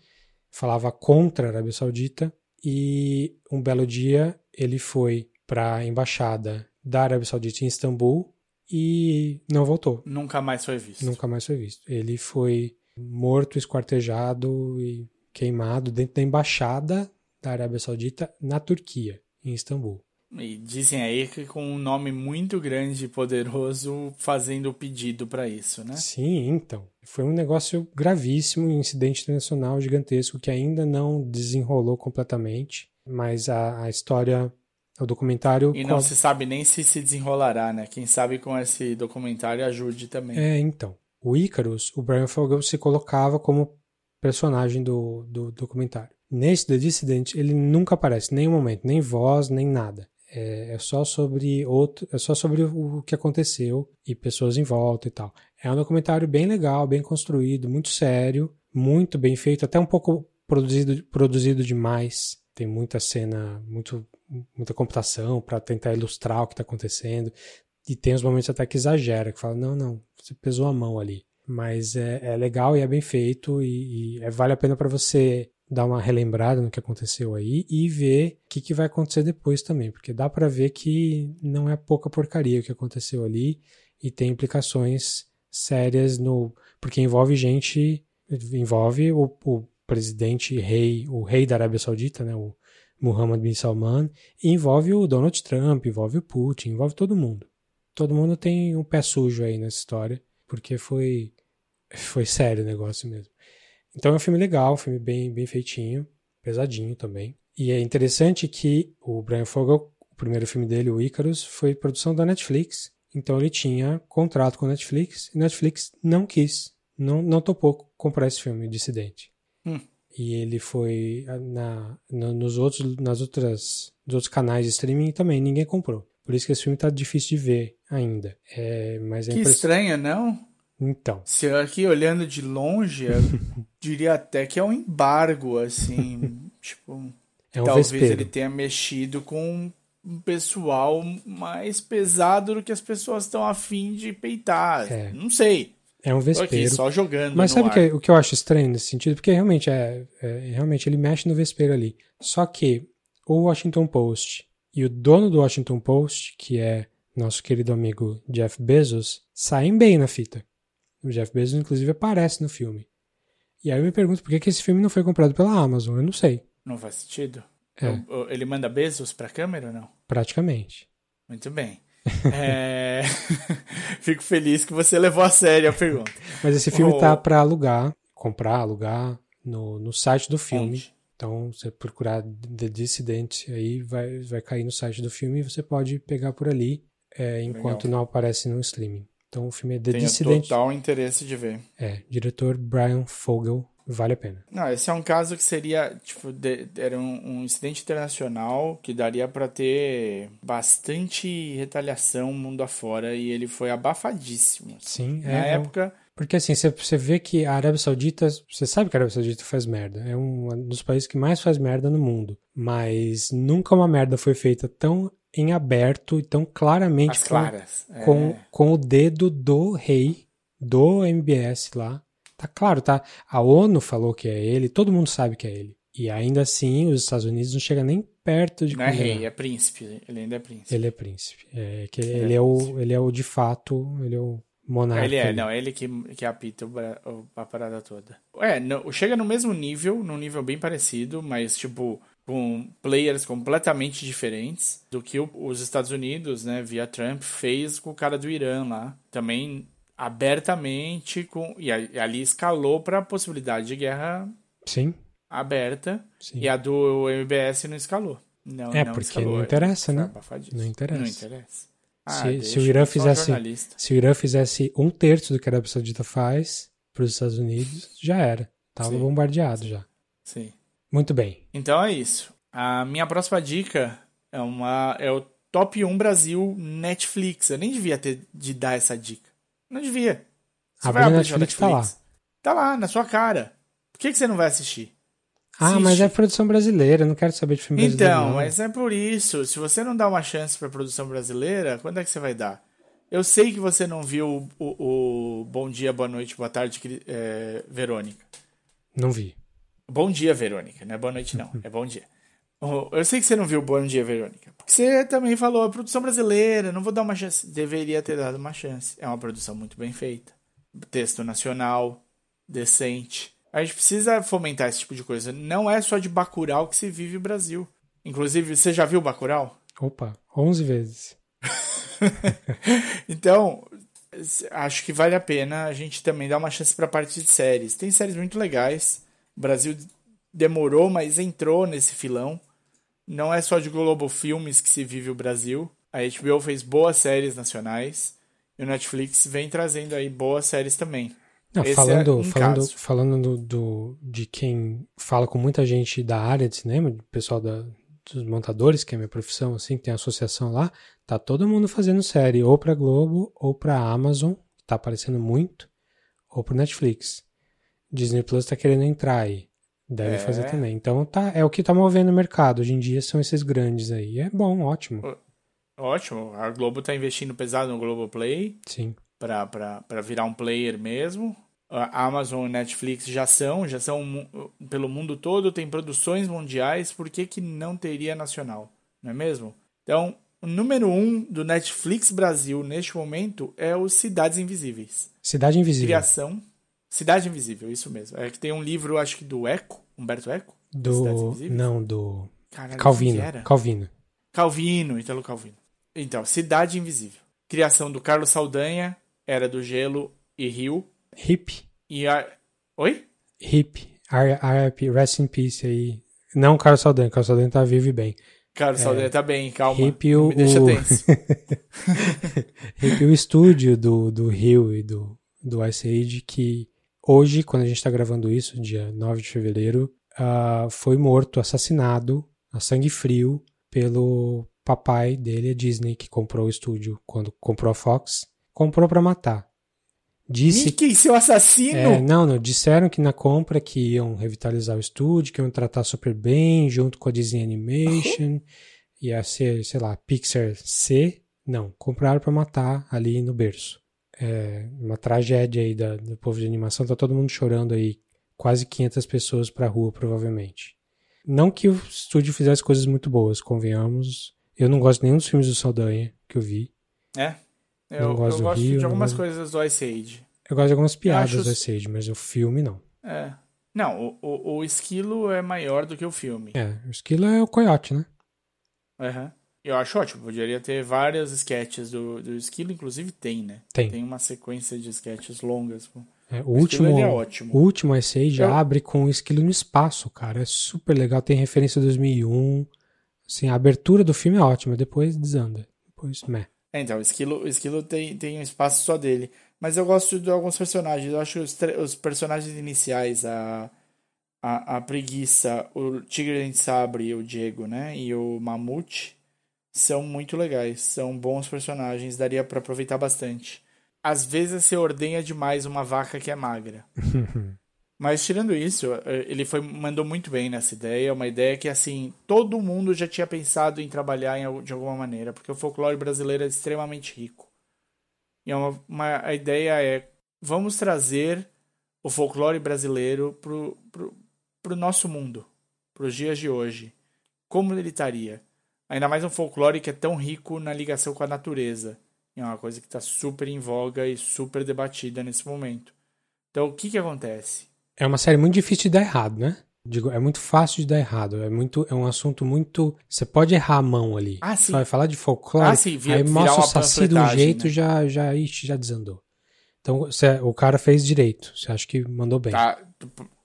falava contra a Arábia Saudita, e um belo dia ele foi para a embaixada da Arábia Saudita em Istambul e não voltou. Nunca mais foi visto. Nunca mais foi visto. Ele foi morto, esquartejado e queimado dentro da embaixada da Arábia Saudita na Turquia, em Istambul. E dizem aí que com um nome muito grande e poderoso fazendo o pedido pra isso, né? Sim, então. Foi um negócio gravíssimo, um incidente internacional gigantesco que ainda não desenrolou completamente, mas a, a história, o documentário. E não se sabe nem se se desenrolará, né? Quem sabe com esse documentário ajude também. É, então. O Icarus, o Brian Fogel se colocava como personagem do, do documentário. Nesse The Dissident, ele nunca aparece, nem um momento, nem voz, nem nada. É, é só sobre outro, é só sobre o que aconteceu e pessoas em volta e tal. É um documentário bem legal, bem construído, muito sério, muito bem feito, até um pouco produzido, produzido demais. Tem muita cena, muito, muita computação para tentar ilustrar o que está acontecendo. E tem uns momentos até que exagera, que fala, não, não, você pesou a mão ali. Mas é, é legal e é bem feito e, e é- vale a pena para você dar uma relembrada no que aconteceu aí e ver o que, que vai acontecer depois também, porque dá para ver que não é pouca porcaria o que aconteceu ali e tem implicações sérias no porque envolve gente, envolve o, o presidente rei, o rei da Arábia Saudita, né, o Mohammed bin Salman, envolve o Donald Trump, envolve o Putin, envolve todo mundo. Todo mundo tem um pé sujo aí nessa história, porque foi foi sério o negócio mesmo. Então é um filme legal, um filme bem, bem feitinho, pesadinho também. E é interessante que o Brian Fogel, primeiro filme dele, o Icarus, foi produção da Netflix. Então ele tinha contrato com a Netflix e a Netflix não quis, não, não topou comprar esse filme, Dissidente. Hum. E ele foi na, na- nos outros, nas outras, nos outros canais de streaming também, ninguém comprou. Por isso que esse filme tá difícil de ver ainda. É, mas é Que impress- estranho, não? Então, Se eu aqui olhando de longe, eu diria até que é um embargo, assim. tipo, é um talvez vespeiro. ele tenha mexido com um pessoal mais pesado do que as pessoas estão afim de peitar. É. Não sei. É um Tô aqui vespeiro. só jogando. Mas sabe que, o que eu acho estranho nesse sentido? Porque realmente é, é- realmente ele mexe no vespeiro ali. Só que o Washington Post e o dono do Washington Post, que é nosso querido amigo Jeff Bezos, saem bem na fita. O Jeff Bezos, inclusive, aparece no filme. E aí eu me pergunto por que, que esse filme não foi comprado pela Amazon. Eu não sei, Não faz sentido? É. O- o- Ele manda beijos pra câmera ou não? praticamente. Muito bem. É, Fico feliz que você levou a sério a pergunta. Mas esse filme Oh. tá pra alugar, comprar, alugar no, no site do filme. Onde? Então, você procurar The Dissident aí, vai, vai cair no site do filme e você pode pegar por ali, é, enquanto Legal. não aparece no streaming. Então, o filme é The Tenho Dissident. total interesse de ver. É, diretor Brian Fogel, vale a pena. Não, esse é um caso que seria, tipo, de- era um, um incidente internacional que daria pra ter bastante retaliação mundo afora e ele foi abafadíssimo. Sim, Na é. é um- época, Porque assim, você, vê que a Arábia Saudita, você sabe que a Arábia Saudita faz merda. É um dos países que mais faz merda no mundo. Mas nunca uma merda foi feita tão em aberto e tão claramente as com- claras. com, É, com o dedo do rei do MBS lá. Tá claro, tá? A ONU falou que é ele, todo mundo sabe que é ele. E ainda assim, os Estados Unidos não chegam nem perto de não é rei, é príncipe. Ele ainda é príncipe. Ele é príncipe. É, que ele, Ele é é o, ele é o de fato, ele é o monarca. Ele é, não, ele que, que apita o a parada toda. É, no- chega no mesmo nível, num nível bem parecido, mas tipo, com players completamente diferentes do que o- os Estados Unidos, né, via Trump, fez com o cara do Irã lá. Também abertamente, com e a- e ali escalou para a possibilidade de guerra Sim, aberta, sim. e a do MBS não escalou. Não, É, não porque escalou, não interessa, né? Não interessa. Não interessa. Se- se deixa, o Irã fizesse-. Se o Irã fizesse um terço do que a Arábia Saudita faz para os Estados Unidos, já era. Tava Sim. bombardeado já. Sim. Muito bem. Então é isso. A minha próxima dica é uma é o Top 1 Brasil Netflix. Eu nem devia ter de dar essa dica. Não devia. Você Abriu vai a abrir sua Netflix, tá lá. Tá lá, na sua cara. Por que, que você não vai assistir? Ah, mas é produção brasileira, eu não quero saber de filme brasileiro. Então, não. mas é por isso. Se você não dá uma chance pra produção brasileira, quando é que você vai dar? Eu sei que você não viu o, o- o Bom Dia, Boa Noite, Boa Tarde, é, Verônica. Não vi. Bom dia, Verônica. Não é boa noite, não. É bom dia. Eu sei que você não viu Bom Dia, Verônica. Porque você também falou, a produção brasileira, não vou dar uma chance. Deveria ter dado uma chance. É uma produção muito bem feita. Texto nacional, decente. A gente precisa fomentar esse tipo de coisa. Não é só de Bacurau que se vive o Brasil. Inclusive, você já viu Bacurau? Opa, 11 vezes. Então, acho que vale a pena a gente também dar uma chance para a parte de séries. Tem séries muito legais. O Brasil demorou, mas entrou nesse filão. Não é só de Globo Filmes que se vive o Brasil. A HBO fez boas séries nacionais. E o Netflix vem trazendo aí boas séries também. Não, falando é falando, caso. falando do, do- de quem fala com muita gente da área de cinema, do pessoal da, dos montadores, que é minha profissão, assim, que tem associação lá, tá todo mundo fazendo série, ou pra Globo, ou pra Amazon, que tá aparecendo muito, ou pro Netflix. Disney Plus tá querendo entrar aí. Deve É. fazer também. Então tá, é o que tá movendo o mercado. Hoje em dia são esses grandes aí. É bom, ótimo. Ótimo. A Globo tá investindo pesado no Globoplay. Sim. para virar um player mesmo. A Amazon e Netflix já são, já são pelo mundo todo, tem produções mundiais, por que, que não teria nacional? Não é mesmo? Então, o número um do Netflix Brasil neste momento é o Cidades Invisíveis. Cidade Invisível. Criação. Cidade Invisível, isso mesmo. É que tem um livro, acho que do Eco, Humberto Eco. Do. Não, do. Caralho, Calvino. Calvino. Calvino, Italo Calvino. Então, Cidade Invisível. Criação do Carlos Saldanha, Era do Gelo e Rio. Hip. E a. Oi? Hip. RIP. Rest in Peace aí. Não o Carlos Saldanha. O Carlos Saldanha tá vivo e bem. Cara, o Saldanha tá bem, calma. Hip o, Me deixa tenso. Hip o estúdio do, do Rio e do, do Ice Age, que hoje, quando a gente tá gravando isso, dia 9 de fevereiro, ah, foi morto, assassinado, a sangue frio, pelo papai dele, a Disney, que comprou o estúdio quando comprou a Fox. Comprou pra matar. Disse Mickey, seu assassino! É, não, não. Disseram que na compra que iam revitalizar o estúdio, que iam tratar super bem, junto com a Disney Animation. Ia ser, sei lá, Pixar C. Não, compraram pra matar ali no berço. É uma tragédia aí da, do povo de animação. Tá todo mundo chorando aí. Quase 500 pessoas pra rua, provavelmente. Não que o estúdio fizesse coisas muito boas, convenhamos. Eu não gosto nenhum dos filmes do Saldanha que eu vi. É. Eu, Não eu gosto gosto, Rio, de algumas gosto- coisas do Ice Age. Eu gosto de algumas piadas acho- do Ice Age, mas o filme não. É. Não, o, o, o esquilo é maior do que o filme. É, o esquilo é o coiote, né? Aham. Eu acho ótimo. Poderia ter várias sketches do, do esquilo, inclusive tem, né? Tem. Tem uma sequência de sketches longas. É, o, O último, é ótimo. o último Ice Age Eu- abre com o esquilo no espaço, cara. É super legal. Tem referência a 2001. Assim, a abertura do filme é ótima. Depois desanda. Depois, meh. É, então, o esquilo, o esquilo tem, tem um espaço só dele. Mas eu gosto de alguns personagens. Eu acho os, os personagens iniciais, a, a, a preguiça, o tigre de sabre, o Diego, né? E o mamute são muito legais. São bons personagens. Daria pra aproveitar bastante. Às vezes você ordenha demais uma vaca que é magra. Mas tirando isso, eh, ele foi mandou muito bem nessa ideia, uma ideia que assim, todo mundo já tinha pensado em trabalhar em, de alguma maneira, porque o folclore brasileiro é extremamente rico. E é uma, uma- a ideia é, vamos trazer o folclore brasileiro pro, pro, pro nosso mundo, pros dias de hoje. Como ele estaria? Ainda mais um folclore que é tão rico na ligação com a natureza. E é uma coisa que está super em voga e super debatida nesse momento. Então, o que que acontece? É uma série muito difícil de dar errado, né? Digo, é muito fácil de dar errado. É muito, é um assunto muito. Você pode errar a mão ali. Ah, sim. Você vai falar de folclore. Ah, sim, vi- aí mostra o saci de um jeito, né? já, já, ixi, já desandou. Então, o cara fez direito. Você acha que mandou bem. Tá,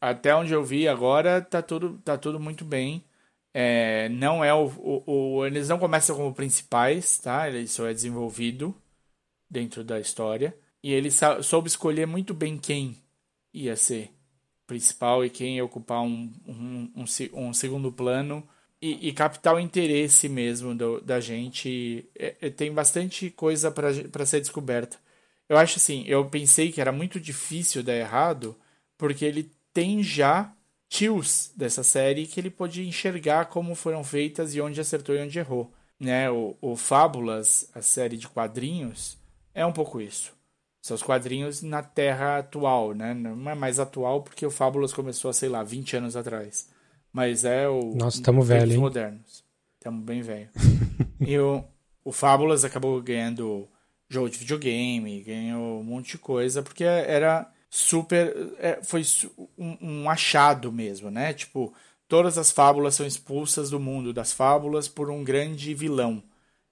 até onde eu vi agora, tá tudo, tá tudo muito bem. É, não é o, o, o- Eles não começam como principais, tá? Isso é desenvolvido dentro da história. E ele soube escolher muito bem quem ia ser principal e quem ocupar um, um, um, um segundo plano. E, e interesse mesmo do- da gente. É- é- tem bastante coisa para ser descoberta. Eu acho assim, eu pensei que era muito difícil dar errado, porque ele tem já tios dessa série que ele pode enxergar como foram feitas e onde acertou e onde errou. Né? O, o Fábulas, a série de quadrinhos, é um pouco isso. Os quadrinhos na Terra atual, né? Não é mais atual porque o Fábulas começou, sei lá, 20 anos atrás. Mas é o. Nossa, tamo tempos velho, hein? modernos. Tamo bem velho. e o, o Fábulas acabou ganhando jogo de videogame, ganhou um monte de coisa, porque era super. é, foi um, um achado mesmo, né? Tipo, todas as fábulas são expulsas do mundo das fábulas por um grande vilão.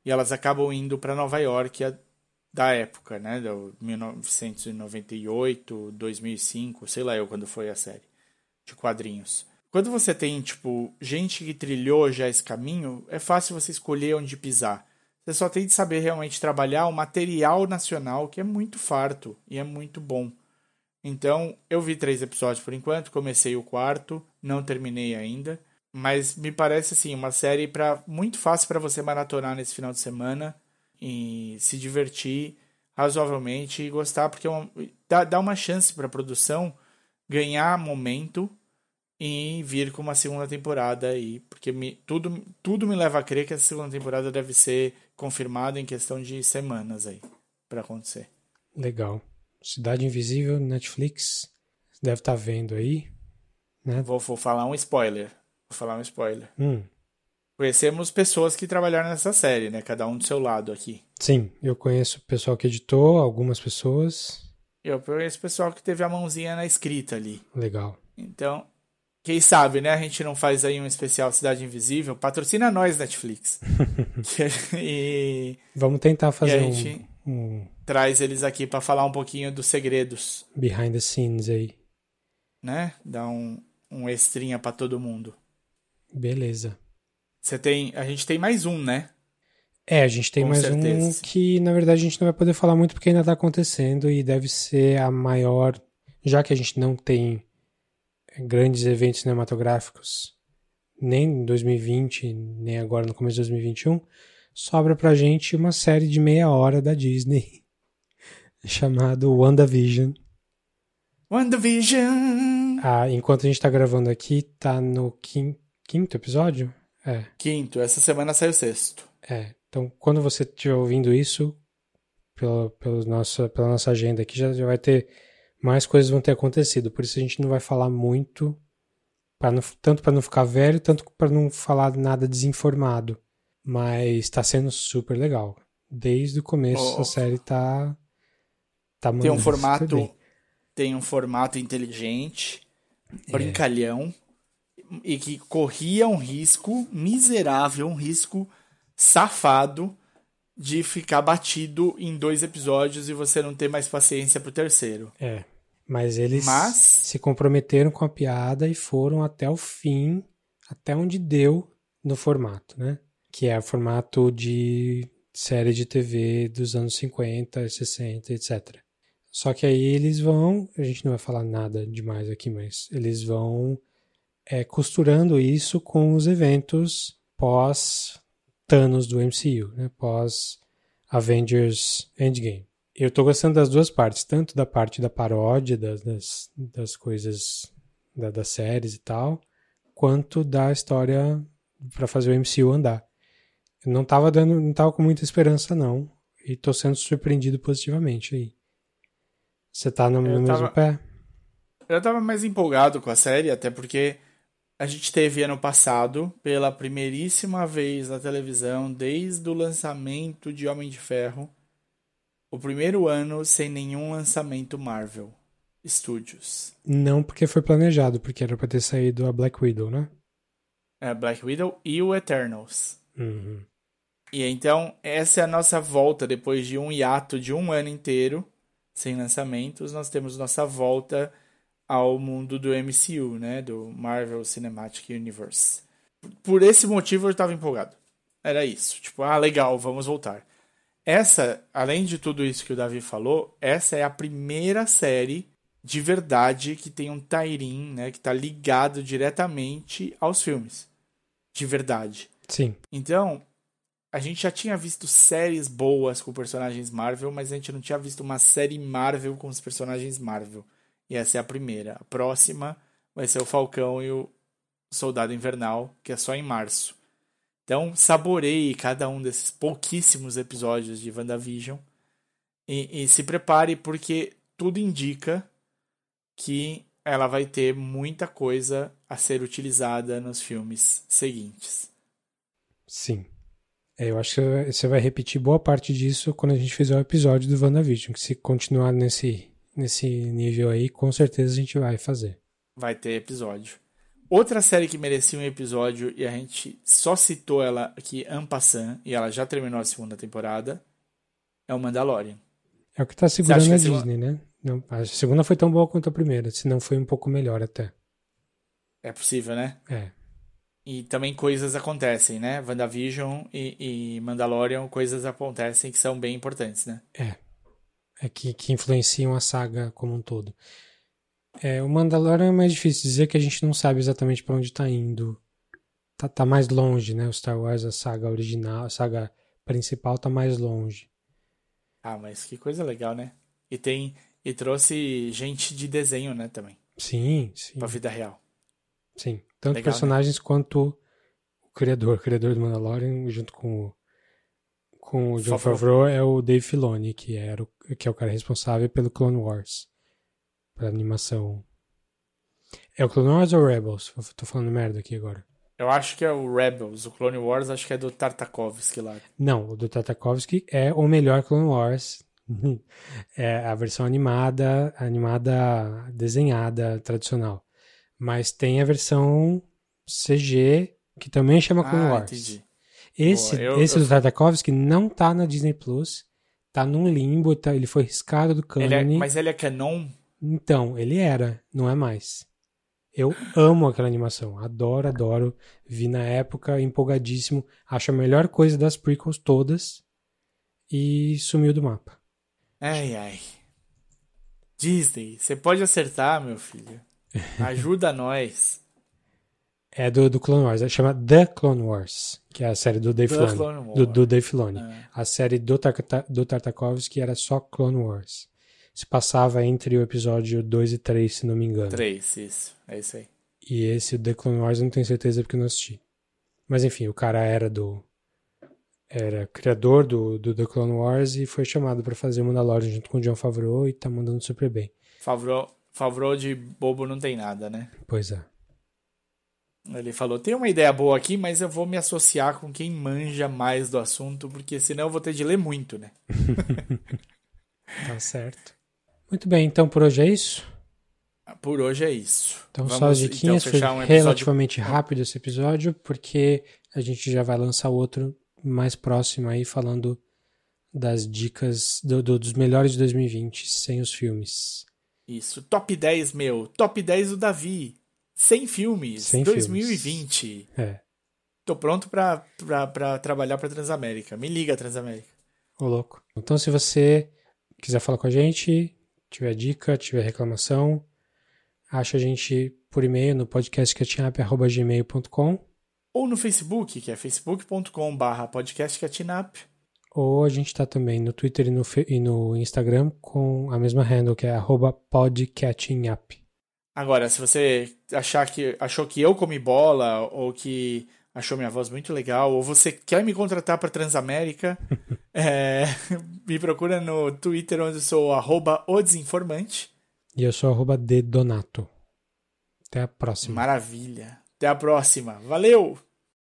E elas acabam indo para Nova York da época, né? Do 1998, 2005, sei lá eu quando foi a série de quadrinhos. Quando você tem, tipo, gente que trilhou já esse caminho, é fácil você escolher onde pisar. Você só tem de saber realmente trabalhar o material nacional, que é muito farto e é muito bom. Então, eu vi três episódios por enquanto, comecei o quarto, não terminei ainda, mas me parece assim uma série para muito fácil para você maratonar nesse final de semana e se divertir razoavelmente e gostar, porque é dá, dá uma chance para a produção ganhar momento e vir com uma segunda temporada aí, porque me, tudo, tudo me leva a crer que essa segunda temporada deve ser confirmada em questão de semanas aí para acontecer. Legal. Cidade Invisível, Netflix. Você deve estar vendo aí. Vou, vou falar um spoiler. Vou falar um spoiler. Hum, Conhecemos pessoas que trabalharam nessa série, né? Cada um do seu lado aqui. sim, eu conheço o pessoal que editou, algumas pessoas. Eu conheço pessoal que teve a mãozinha na escrita ali. Legal. Então, quem sabe, né? A gente não faz aí um especial Cidade Invisível. Patrocina nós, Netflix. e Vamos tentar fazer E a um, gente- um traz eles aqui para falar um pouquinho dos segredos, behind the scenes aí. né? Dar um, um extrinha para todo mundo. Beleza. Você tem. A gente tem mais um, né? É, a gente tem Com mais certeza, um que, na verdade, a gente não vai poder falar muito porque ainda tá acontecendo e deve ser a maior. Já que a gente não tem grandes eventos cinematográficos nem em 2020, nem agora no começo de 2021, sobra pra gente uma série de meia hora da Disney chamado WandaVision. WandaVision! Ah, enquanto a gente tá gravando aqui, tá no quin- quinto episódio? É. Quinto, essa semana saiu o sexto. É, então quando você estiver ouvindo isso, pela, pelo nossa, pela nossa agenda aqui, já, já vai ter mais coisas vão ter acontecido. Por isso a gente não vai falar muito, pra não, tanto para não ficar velho, tanto para não falar nada desinformado. Mas está sendo super legal. Desde o começo Oh. a série tá tá Tem um formato. Tem um formato inteligente, É. e que corria um risco miserável, um risco safado de ficar batido em dois episódios e você não ter mais paciência pro terceiro. É, mas eles Mas- se comprometeram com a piada e foram até o fim, até onde deu no formato, né? Que é o formato de série de TV dos anos 50, 60, etc. Só que aí eles vão, a gente não vai falar nada demais aqui, mas eles vão é, costurando isso com os eventos pós Thanos do MCU, né? Pós Avengers Endgame. Eu tô gostando das duas partes, tanto da parte da paródia das, das, das coisas da- das séries e tal, quanto da história pra fazer o MCU andar. Eu não tava dando, não tava com muita esperança não, e tô sendo surpreendido positivamente aí. Você tá no, no Eu mesmo tava- pé? Eu tava mais empolgado com a série, até porque a gente teve ano passado, pela primeiríssima vez na televisão, desde o lançamento de Homem de Ferro, o primeiro ano sem nenhum lançamento Marvel Studios. Não porque foi planejado, porque era pra ter saído a Black Widow, né? É, Black Widow e o Eternals. Uhum. E então, essa é a nossa volta depois de um hiato de um ano inteiro sem lançamentos. Nós temos nossa volta ao mundo do MCU, né? Do Marvel Cinematic Universe. Por esse motivo eu estava empolgado. Era isso. Tipo, ah, legal, vamos voltar. Essa, além de tudo isso que o Davi falou, essa é a primeira série de verdade que tem um tie-in, né? Que tá ligado diretamente aos filmes. De verdade. Sim. Então, a gente já tinha visto séries boas com personagens Marvel, mas a gente não tinha visto uma série Marvel com os personagens Marvel. E essa é a primeira. A próxima vai ser o Falcão e o Soldado Invernal, que é só em março. Então, saboreie cada um desses pouquíssimos episódios de WandaVision e, e se prepare, porque tudo indica que ela vai ter muita coisa a ser utilizada nos filmes seguintes. Sim. É, eu acho que você vai repetir boa parte disso quando a gente fizer o episódio do WandaVision, que se continuar nesse, nesse nível aí, com certeza a gente vai fazer. vai ter episódio. Outra série que merecia um episódio e a gente só citou ela aqui en passant, e ela já terminou a segunda temporada, é o Mandalorian. É o que tá segurando que a a segunda- Disney, né? Não, a segunda foi tão boa quanto a primeira, se não foi um pouco melhor até. É possível, né? É. E também coisas acontecem, né? WandaVision e, e Mandalorian, coisas acontecem que são bem importantes, né? É que, que influenciam a saga como um todo. É, o Mandalorian é mais difícil dizer que a gente não sabe exatamente para onde tá indo. Tá, tá mais longe, né? O Star Wars, a saga original, a saga principal tá mais longe. Ah, mas que coisa legal, né? E tem e trouxe gente de desenho, né, também, Sim, sim. pra vida real. Sim, tanto Legal, né? personagens quanto o criador, o criador do Mandalorian, junto com o, com o John Favreau. Favreau, é o Dave Filoni, que, era o, que é o cara responsável pelo Clone Wars, pra animação. É o Clone Wars ou Rebels? Eu Tô falando merda aqui agora. Eu acho que é o Rebels, o Clone Wars, acho que é do Tartakovsky lá. Não, o do Tartakovsky é o melhor Clone Wars. é a versão animada, animada desenhada, tradicional. Mas tem a versão CG, que também chama Clone Ah, Wars. entendi. Esse, Boa, eu- esse eu- do Tartakovsky não tá na Disney Plus. Tá num limbo, tá- ele foi riscado do Ele é- mas ele é canon? Então, ele era, não é mais. Eu amo aquela animação. Adoro, adoro. Vi na época, empolgadíssimo. Acho a melhor coisa das prequels todas. E sumiu do mapa. Ai, ai. Disney, você pode acertar, meu filho. Ajuda nós. É do, do Clone Wars. Chama The Clone Wars, que é a série do Dave The Filoni. Do, do Dave Filoni. É. A série do, Tarta, do Tartakovsky era só Clone Wars. Se passava entre o episódio 2 e 3, se não me engano. Três, isso. É isso aí. E esse, The Clone Wars, eu não tenho certeza porque eu não assisti. Mas enfim, o cara era do. Era criador do, do The Clone Wars e foi chamado pra fazer o Mandalorian junto com o John Favreau e tá mandando super bem. Favreau, Favreau de bobo não tem nada, né? Pois é. Ele falou: tem uma ideia boa aqui, mas eu vou me associar com quem manja mais do assunto, porque senão eu vou ter de ler muito, né? Tá certo. Muito bem, então por hoje é isso. Por hoje é isso. Então Vamos, só as diquinhas, então, foi um episódio- relativamente rápido esse episódio, porque a gente já vai lançar outro mais próximo aí, falando das dicas do- do- dos melhores de 2020, sem os filmes. Isso. Top 10, meu. Top 10 do Davi. 100 filmes. Sem 2020. É, Tô pronto pra, pra, pra trabalhar pra Transamérica. Me liga, Transamérica. ô louco. Então se você quiser falar com a gente, tiver dica, tiver reclamação, acha a gente por e-mail no podcastcatchingup.gmail.com Ou no Facebook, que é facebook.com.br podcastcatinap. ou a gente tá também no Twitter e no, e no Instagram com a mesma handle, que é arroba podcatchingup. Agora, se você achar que achou que eu comi bola ou que achou minha voz muito legal ou você quer me contratar para Transamérica, é, me procura no Twitter onde eu sou arroba o desinformante. E eu sou arroba dedonato. Até a próxima. Maravilha. Até a próxima. Valeu!